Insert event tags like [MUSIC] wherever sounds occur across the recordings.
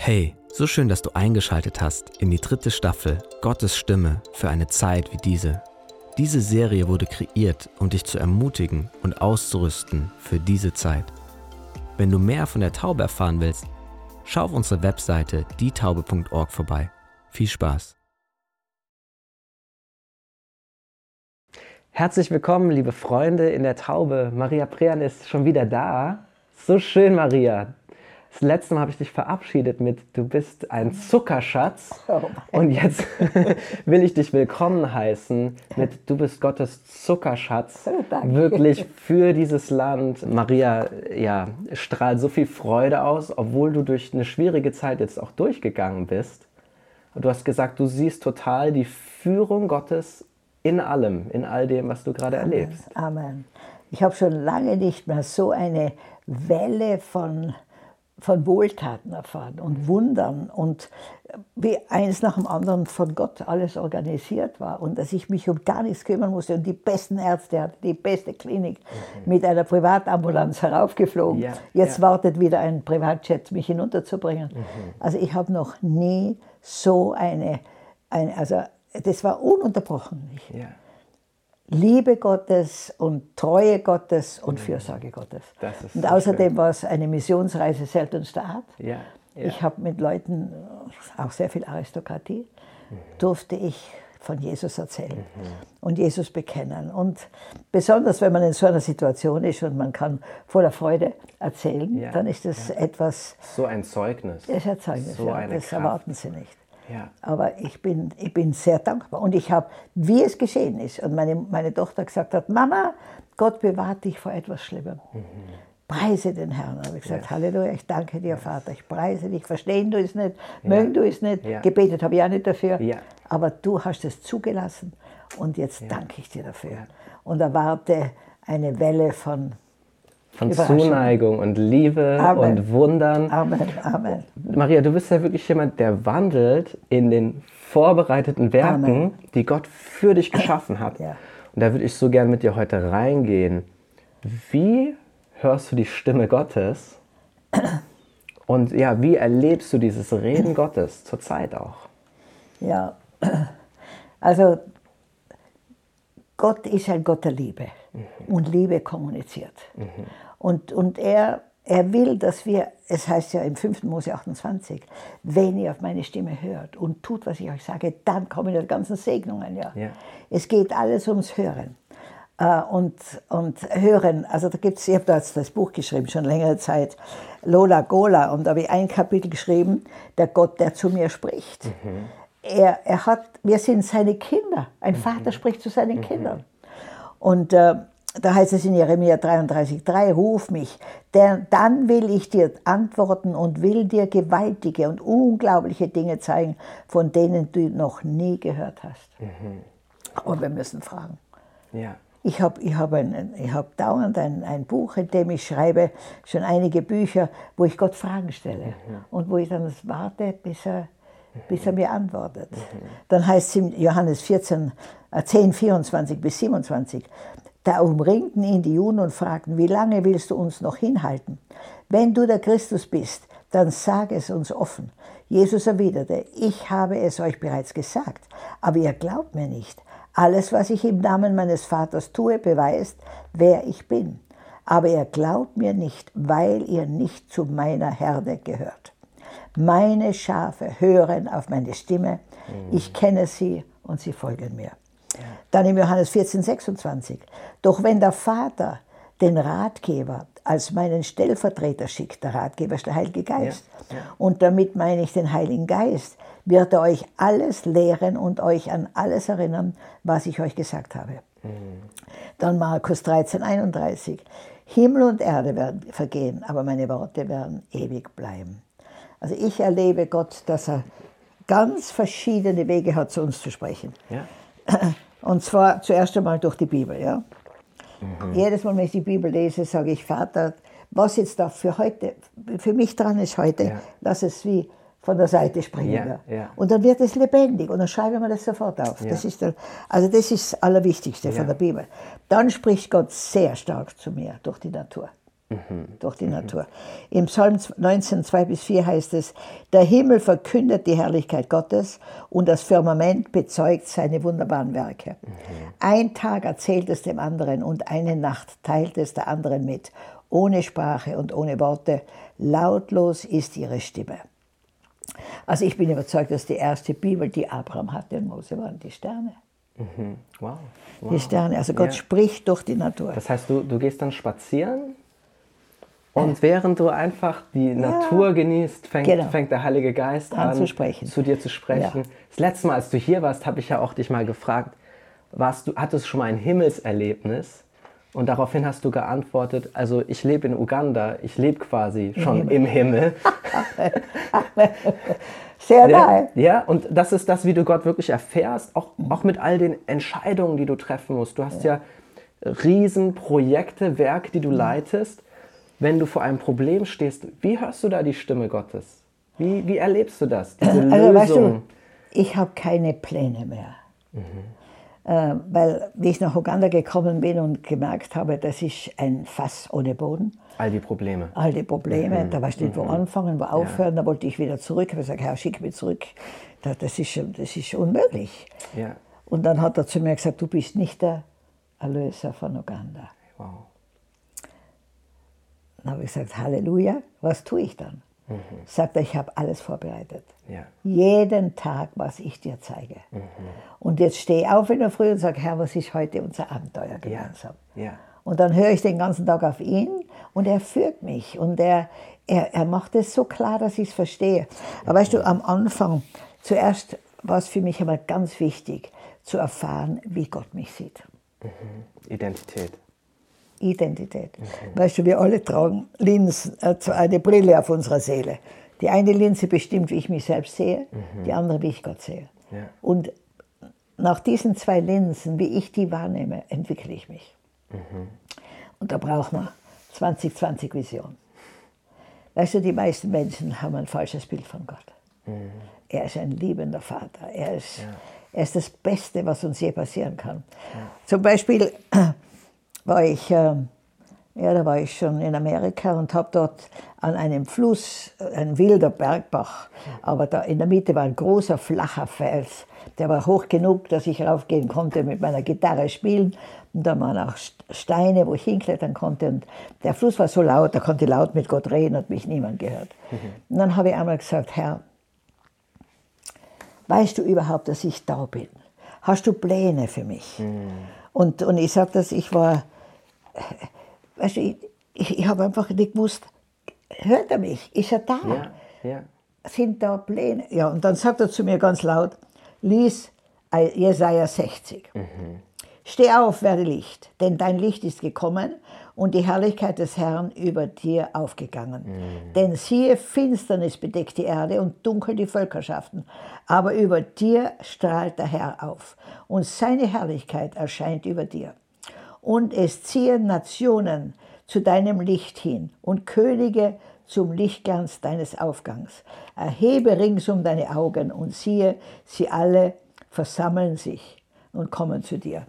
Hey, so schön, dass du eingeschaltet hast in die dritte Staffel Gottes Stimme für eine Zeit wie diese. Diese Serie wurde kreiert, um dich zu ermutigen und auszurüsten für diese Zeit. Wenn du mehr von der Taube erfahren willst, schau auf unsere Webseite dietaube.org vorbei. Viel Spaß! Herzlich willkommen, liebe Freunde in der Taube. Maria Prean ist schon wieder da. So schön, Maria. Das letzte Mal habe ich dich verabschiedet mit Du bist ein Zuckerschatz. Oh und jetzt [LAUGHS] will ich dich willkommen heißen mit Du bist Gottes Zuckerschatz. Danke. Wirklich für dieses Land. Maria ja, strahlt so viel Freude aus, obwohl du durch eine schwierige Zeit jetzt auch durchgegangen bist. Du hast gesagt, du siehst total die Führung Gottes in allem, in all dem, was du gerade erlebst. Amen. Ich habe schon lange nicht mehr so eine Welle von von Wohltaten erfahren und Wundern und wie eins nach dem anderen von Gott alles organisiert war und dass ich mich um gar nichts kümmern musste und die besten Ärzte hatte, die beste Klinik mhm. mit einer Privatambulanz [LAUGHS] heraufgeflogen. Ja, Jetzt ja. wartet wieder ein Privatjet, mich hinunterzubringen. Mhm. Also ich habe noch nie so eine, eine, also das war ununterbrochen. Ja. Liebe Gottes und Treue Gottes und mhm. Fürsorge Gottes. und außerdem schön. war es eine Missionsreise seltenster Art. Ja, ja. Ich habe mit Leuten, auch sehr viel Aristokratie, mhm. durfte ich von Jesus erzählen mhm. und Jesus bekennen. Und besonders, wenn man in so einer Situation ist und man kann voller Freude erzählen, ja, dann ist das etwas... So ein Zeugnis. Das ist ein Zeugnis, so das Kraft. erwarten Sie nicht. Ja. Aber ich bin, ich bin sehr dankbar. Und ich habe, wie es geschehen ist, und meine, meine Tochter gesagt hat, Mama, Gott bewahrt dich vor etwas Schlimmem. Mhm. Preise den Herrn. Da habe ich gesagt, yes. Halleluja, ich danke dir, yes. Vater, ich preise dich. Verstehen du es nicht, ja. mögen du es nicht, ja. gebetet habe ich auch nicht dafür. Ja. Aber du hast es zugelassen und jetzt danke ich dir dafür. Und erwarte eine Welle von von Zuneigung und Liebe Amen. und Wundern. Amen. Amen. Maria, du bist ja wirklich jemand, der wandelt in den vorbereiteten Werken, Amen. die Gott für dich geschaffen hat. Ja. Und da würde ich so gern mit dir heute reingehen. Wie hörst du die Stimme Gottes? Und ja, wie erlebst du dieses Reden Gottes zurzeit auch? Ja, also Gott ist ein Gott der Liebe mhm. und Liebe kommuniziert. Mhm. Und, und er, er will, dass wir, es heißt ja im 5. Mose 28, wenn ihr auf meine Stimme hört und tut, was ich euch sage, dann kommen die ganzen Segnungen. Ja. ja. Es geht alles ums Hören. Uh, und, und hören, also da gibt's, ich habe da jetzt das Buch geschrieben, schon längere Zeit, Lola Gola, und da habe ich ein Kapitel geschrieben, der Gott, der zu mir spricht. Mhm. Er, er hat, wir sind seine Kinder. Ein mhm. Vater spricht zu seinen mhm. Kindern. Und äh, da heißt es in Jeremia 33,3, ruf mich, denn dann will ich dir antworten und will dir gewaltige und unglaubliche Dinge zeigen, von denen du noch nie gehört hast. Mhm. Aber wir müssen fragen. Ja. Ich habe ich hab hab dauernd ein, ein, Buch, in dem ich schreibe, schon einige Bücher, wo ich Gott Fragen stelle mhm. und wo ich dann warte, bis er, bis er mir antwortet. Mhm. Dann heißt es in Johannes 14, 10, 24 bis 27, da umringten ihn die Juden und fragten, wie lange willst du uns noch hinhalten? Wenn du der Christus bist, dann sag es uns offen. Jesus erwiderte, ich habe es euch bereits gesagt, aber ihr glaubt mir nicht. Alles, was ich im Namen meines Vaters tue, beweist, wer ich bin. Aber ihr glaubt mir nicht, weil ihr nicht zu meiner Herde gehört. Meine Schafe hören auf meine Stimme, ich kenne sie und sie folgen mir. Dann im Johannes 14, 26. Doch wenn der Vater den Ratgeber als meinen Stellvertreter schickt, der Ratgeber ist der Heilige Geist, ja, ja. und damit meine ich den Heiligen Geist, wird er euch alles lehren und euch an alles erinnern, was ich euch gesagt habe. Mhm. Dann Markus 13, 31. Himmel und Erde werden vergehen, aber meine Worte werden ewig bleiben. Also ich erlebe Gott, dass er ganz verschiedene Wege hat, zu uns zu sprechen. Ja. [LAUGHS] Und zwar zuerst einmal durch die Bibel. Ja? Mhm. Jedes Mal, wenn ich die Bibel lese, sage ich, Vater, was jetzt da für heute, für mich dran ist heute, ja. lass es wie von der Seite springen. Ja, ja. Und dann wird es lebendig und dann schreiben wir das sofort auf. Das ist der, also das ist das Allerwichtigste von der Bibel. Dann spricht Gott sehr stark zu mir durch die Natur. Durch die Natur. Im Psalm 19, 2 bis 4 heißt es, der Himmel verkündet die Herrlichkeit Gottes und das Firmament bezeugt seine wunderbaren Werke. Ein Tag erzählt es dem anderen und eine Nacht teilt es der anderen mit, ohne Sprache und ohne Worte. Lautlos ist ihre Stimme. Also ich bin überzeugt, dass die erste Bibel, die Abraham hatte und Mose, waren die Sterne. Wow. wow. Die Sterne, also Gott Ja. spricht durch die Natur. Das heißt, du, du gehst dann spazieren und während du einfach die Natur genießt, fängt, Genau. fängt der Heilige Geist An an, zu sprechen. zu dir zu sprechen. Ja. Das letzte Mal, als du hier warst, habe ich ja auch dich mal gefragt, warst du, hattest du schon mal ein Himmelserlebnis? Und daraufhin hast du geantwortet, also ich lebe in Uganda, ich lebe quasi schon im Himmel. [LAUGHS] Sehr Ja, nahe. ja, und das ist das, wie du Gott wirklich erfährst, auch, auch mit all den Entscheidungen, die du treffen musst. Du hast ja, Riesenprojekte, Werke, die du leitest. Wenn du vor einem Problem stehst, wie hörst du da die Stimme Gottes? Wie, wie erlebst du das? Diese Also weißt Lösung? du, ich habe keine Pläne mehr. Äh, weil, wie ich nach Uganda gekommen bin und gemerkt habe, das ist ein Fass ohne Boden, all die Probleme. all die Probleme, da weißt du nicht, wo anfangen, wo aufhören, da wollte ich wieder zurück. Ich habe gesagt, Herr, schick mich zurück. Da- Das ist, das ist unmöglich. Ja, Und dann hat er zu mir gesagt, du bist nicht der Erlöser von Uganda. wow. Dann habe ich gesagt, Halleluja, was tue ich dann? Sagt er, ich habe alles vorbereitet. Ja. Jeden Tag, was ich dir zeige. Und jetzt stehe ich auf in der Früh und sage, Herr, was ist heute unser Abenteuer gemeinsam? Ja. Und dann höre ich den ganzen Tag auf ihn und er führt mich und er, er, er macht es so klar, dass ich es verstehe. Aber weißt du, am Anfang, zuerst war es für mich einmal ganz wichtig, zu erfahren, wie Gott mich sieht. Identität. Identität. Weißt du, wir alle tragen Linsen, äh, so eine Brille auf unserer Seele. Die eine Linse bestimmt, wie ich mich selbst sehe, die andere, wie ich Gott sehe. Ja. Und nach diesen zwei Linsen, wie ich die wahrnehme, entwickle ich mich. Und da braucht man 2020 Vision. Weißt du, die meisten Menschen haben ein falsches Bild von Gott. Er ist ein liebender Vater. Er ist, er ist das Beste, was uns je passieren kann. Zum Beispiel war ich, ähm, ja, da war ich schon in Amerika und habe dort an einem Fluss, äh, ein wilder Bergbach, aber da in der Mitte war ein großer, flacher Fels. Der war hoch genug, dass ich raufgehen konnte mit meiner Gitarre spielen. Und da waren auch St- Steine, wo ich hinklettern konnte. Und der Fluss war so laut, da konnte ich laut mit Gott reden, hat mich niemand gehört. Und dann habe ich einmal gesagt, Herr, weißt du überhaupt, dass ich da bin? Hast du Pläne für mich? Und, und ich das, ich war, äh, du, ich, ich, ich habe einfach nicht gewusst, hört er mich? Ist er da? Ja, ja. Sind da Pläne? Ja, und dann sagt er zu mir ganz laut, lies Jesaja 60. Steh auf, werde Licht, denn dein Licht ist gekommen und die Herrlichkeit des Herrn über dir aufgegangen. Denn siehe, Finsternis bedeckt die Erde und dunkel die Völkerschaften, aber über dir strahlt der Herr auf und seine Herrlichkeit erscheint über dir. Und es ziehen Nationen zu deinem Licht hin und Könige zum Lichtglanz deines Aufgangs. Erhebe ringsum deine Augen und siehe, sie alle versammeln sich und kommen zu dir.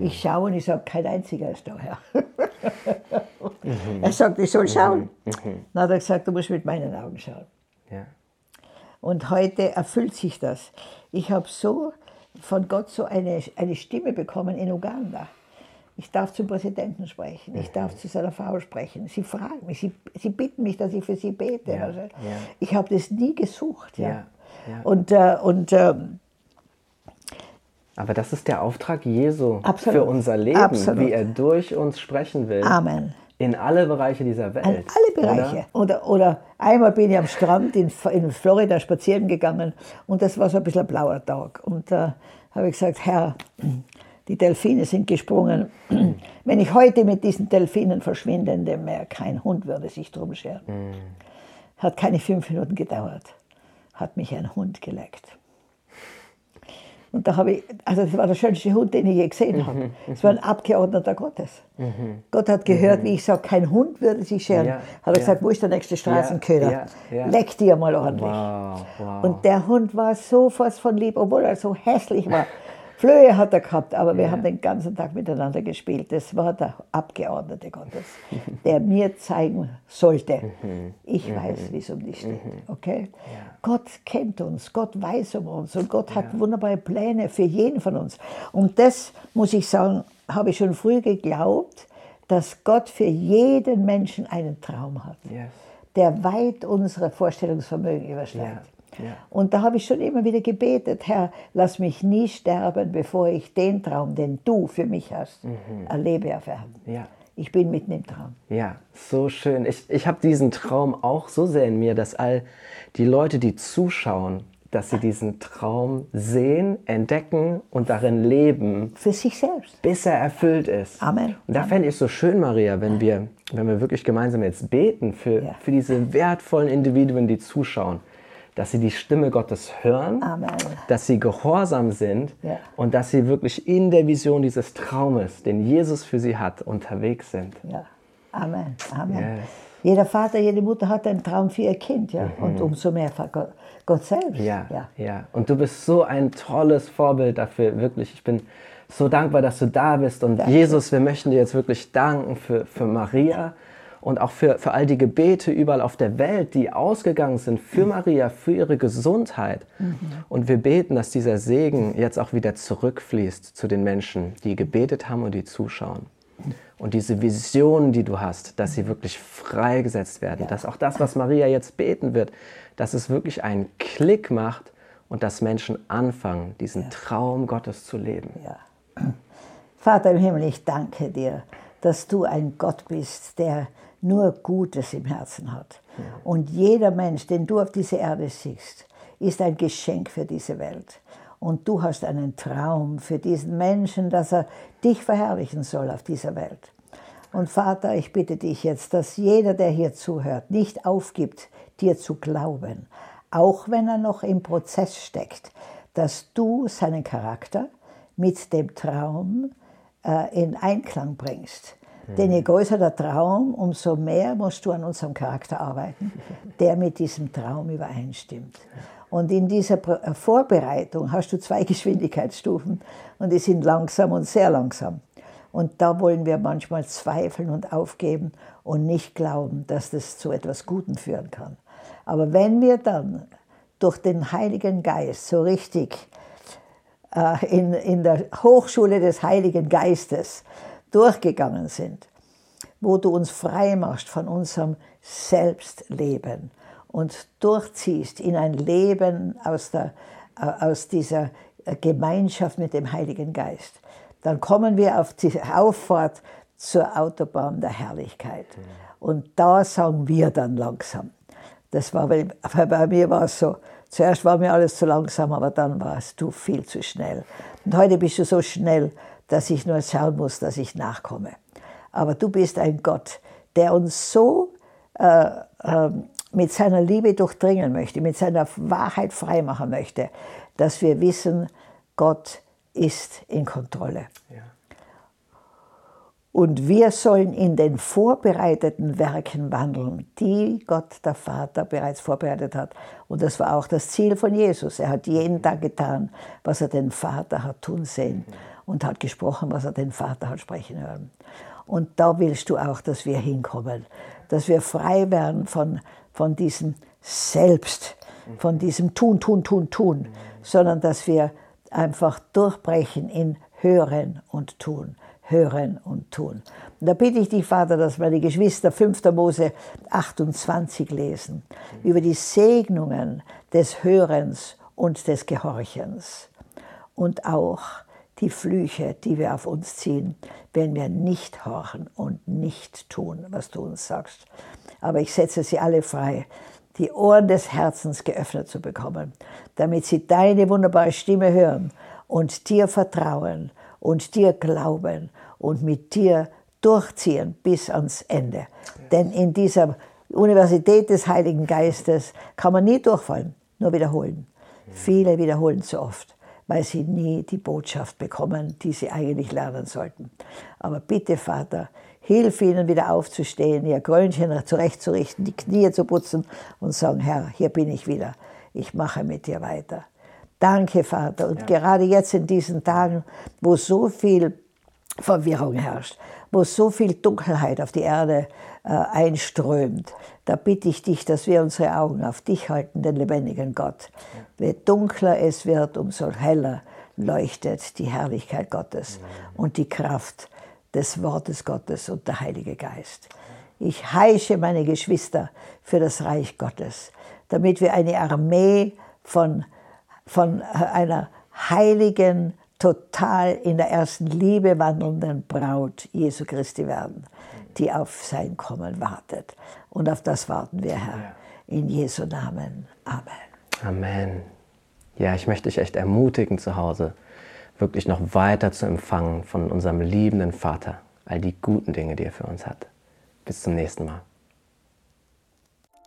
Ich schaue und ich sage, kein einziger ist da, Herr. Er sagt, ich soll schauen. Dann hat er gesagt, du musst mit meinen Augen schauen. ja. Und heute erfüllt sich das. Ich habe so von Gott so eine, eine Stimme bekommen in Uganda. Ich darf zum Präsidenten sprechen, ich darf zu seiner Frau sprechen. Sie fragen mich, sie, sie bitten mich, dass ich für sie bete. Ja, Also, ja. Ich habe das nie gesucht. Ja. Und, äh, und ähm, Aber das ist der Auftrag Jesu Absolut. für unser Leben, Absolut. wie er durch uns sprechen will. Amen. In alle Bereiche dieser Welt. An alle Bereiche. Oder? Oder, einmal bin ich am Strand in, in Florida spazieren gegangen und das war so ein bisschen ein blauer Tag. Und da habe ich gesagt, Herr, die Delfine sind gesprungen. [CLEARS THROAT] Wenn ich heute mit diesen Delfinen verschwindende mehr, kein Hund würde sich drum scheren. Hat keine fünf Minuten gedauert. Hat mich ein Hund geleckt. Und da habe ich, also das war der schönste Hund, den ich je gesehen habe. Es war ein Abgeordneter Gottes. Gott hat gehört, wie ich sage, kein Hund würde sich scheren. Ja, Hat er gesagt, wo ist der nächste Straßenköder? Leck dir mal ordentlich. Und der Hund war so fast von lieb, obwohl er so hässlich war. [LAUGHS] Flöhe hat er gehabt, aber wir ja. haben den ganzen Tag miteinander gespielt. Das war der Abgeordnete Gottes, der [LAUGHS] mir zeigen sollte, mhm. ich mhm. weiß, wie es um dich steht. Mhm. Okay? Ja. Gott kennt uns, Gott weiß um uns und Gott hat wunderbare Pläne für jeden von uns. Und das, muss ich sagen, habe ich schon früh geglaubt, dass Gott für jeden Menschen einen Traum hat, yes. der weit unsere Vorstellungsvermögen übersteigt. Ja. Und da habe ich schon immer wieder gebetet, Herr, lass mich nie sterben, bevor ich den Traum, den du für mich hast, mhm. erlebe, erfahren. Ja. Ich bin mitten im Traum. Ja, so schön. Ich, ich habe diesen Traum auch so sehr in mir, dass all die Leute, die zuschauen, dass sie diesen Traum sehen, entdecken und darin leben. Für sich selbst. Bis er erfüllt ist. Amen. Und da fände ich es so schön, Maria, wenn wir, wenn wir wirklich gemeinsam jetzt beten für, ja. für diese wertvollen Individuen, die zuschauen dass sie die Stimme Gottes hören, Amen. dass sie gehorsam sind ja. und dass sie wirklich in der Vision dieses Traumes, den Jesus für sie hat, unterwegs sind. Ja. Amen. Amen. Yes. Jeder Vater, jede Mutter hat einen Traum für ihr Kind, ja. Mhm. Und umso mehr für Gott, Gott selbst. Ja, ja, ja. Und du bist so ein tolles Vorbild dafür, wirklich. Ich bin so dankbar, dass du da bist. Und Danke. Jesus, wir möchten dir jetzt wirklich danken für, für Maria und auch für, für all die Gebete überall auf der Welt, die ausgegangen sind für Maria, für ihre Gesundheit. Mhm. Und wir beten, dass dieser Segen jetzt auch wieder zurückfließt zu den Menschen, die gebetet haben und die zuschauen. Und diese Visionen, die du hast, dass sie wirklich freigesetzt werden, ja. dass auch das, was Maria jetzt beten wird, dass es wirklich einen Klick macht und dass Menschen anfangen, diesen ja. Traum Gottes zu leben. Ja. Vater im Himmel, ich danke dir, dass du ein Gott bist, der nur Gutes im Herzen hat. Und jeder Mensch, den du auf diese Erde siehst, ist ein Geschenk für diese Welt. Und du hast einen Traum für diesen Menschen, dass er dich verherrlichen soll auf dieser Welt. Und Vater, ich bitte dich jetzt, dass jeder, der hier zuhört, nicht aufgibt, dir zu glauben, auch wenn er noch im Prozess steckt, dass du seinen Charakter mit dem Traum äh, in Einklang bringst denn je größer der Traum, umso mehr musst du an unserem Charakter arbeiten, der mit diesem Traum übereinstimmt. Und in dieser äh, Vorbereitung hast du zwei [LAUGHS] Geschwindigkeitsstufen und die sind langsam und sehr langsam. Und da wollen wir manchmal zweifeln und aufgeben und nicht glauben, dass das zu etwas Gutem führen kann. Aber wenn wir dann durch den Heiligen Geist so richtig äh, in, in der Hochschule des Heiligen Geistes durchgegangen sind, wo du uns frei machst von unserem Selbstleben und durchziehst in ein Leben aus, der, äh, aus dieser Gemeinschaft mit dem Heiligen Geist, dann kommen wir auf die Auffahrt zur Autobahn der Herrlichkeit. Und da sagen wir dann langsam. Das war, weil bei mir war es so, zuerst war mir alles zu langsam, aber dann warst du viel zu schnell. Und heute bist du so schnell, dass ich nur schauen muss, dass ich nachkomme. Aber du bist ein Gott, der uns so äh, äh, mit seiner Liebe durchdringen möchte, mit seiner Wahrheit freimachen möchte, dass wir wissen, Gott ist in Kontrolle. Ja. Und wir sollen in den vorbereiteten Werken wandeln, die Gott der Vater bereits vorbereitet hat. Und das war auch das Ziel von Jesus. Er hat jeden Tag getan, was er den Vater hat tun sehen. Mhm und hat gesprochen, was er den Vater hat sprechen hören. Und da willst du auch, dass wir hinkommen, dass wir frei werden von, von diesem Selbst, von diesem Tun, Tun, Tun, Tun, sondern dass wir einfach durchbrechen in Hören und Tun, Hören und Tun. Und da bitte ich dich, Vater, dass meine Geschwister 5. Mose 28 lesen, über die Segnungen des Hörens und des Gehorchens und auch die Flüche, die wir auf uns ziehen, wenn wir nicht horchen und nicht tun, was du uns sagst. Aber ich setze sie alle frei, die Ohren des Herzens geöffnet zu bekommen, damit sie deine wunderbare Stimme hören und dir vertrauen und dir glauben und mit dir durchziehen bis ans Ende. Denn in dieser Universität des Heiligen Geistes kann man nie durchfallen, nur wiederholen. Viele wiederholen zu oft weil sie nie die Botschaft bekommen, die sie eigentlich lernen sollten. Aber bitte, Vater, hilf ihnen wieder aufzustehen, ihr Krönchen zurechtzurichten, die Knie zu putzen und sagen, Herr, hier bin ich wieder, ich mache mit dir weiter. Danke, Vater. Und ja. gerade jetzt in diesen Tagen, wo so viel Verwirrung herrscht, wo so viel Dunkelheit auf die Erde äh, einströmt, da bitte ich dich, dass wir unsere Augen auf dich halten, den lebendigen Gott. Je dunkler es wird, umso heller leuchtet die Herrlichkeit Gottes und die Kraft des Wortes Gottes und der Heilige Geist. Ich heische meine Geschwister für das Reich Gottes, damit wir eine Armee von, von einer heiligen, total in der ersten Liebe wandelnden Braut Jesu Christi werden, die auf sein Kommen wartet. Und auf das warten wir, Herr. In Jesu Namen. Amen. Amen. Ja, ich möchte dich echt ermutigen zu Hause, wirklich noch weiter zu empfangen von unserem liebenden Vater, all die guten Dinge, die er für uns hat. Bis zum nächsten Mal.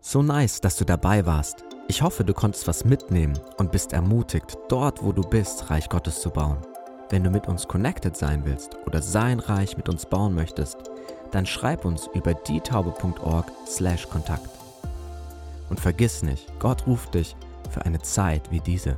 So nice, dass du dabei warst. Ich hoffe, du konntest was mitnehmen und bist ermutigt, dort, wo du bist, Reich Gottes zu bauen. Wenn du mit uns connected sein willst oder sein Reich mit uns bauen möchtest, dann schreib uns über dietaube.org/kontakt. Und vergiss nicht, Gott ruft dich für eine Zeit wie diese.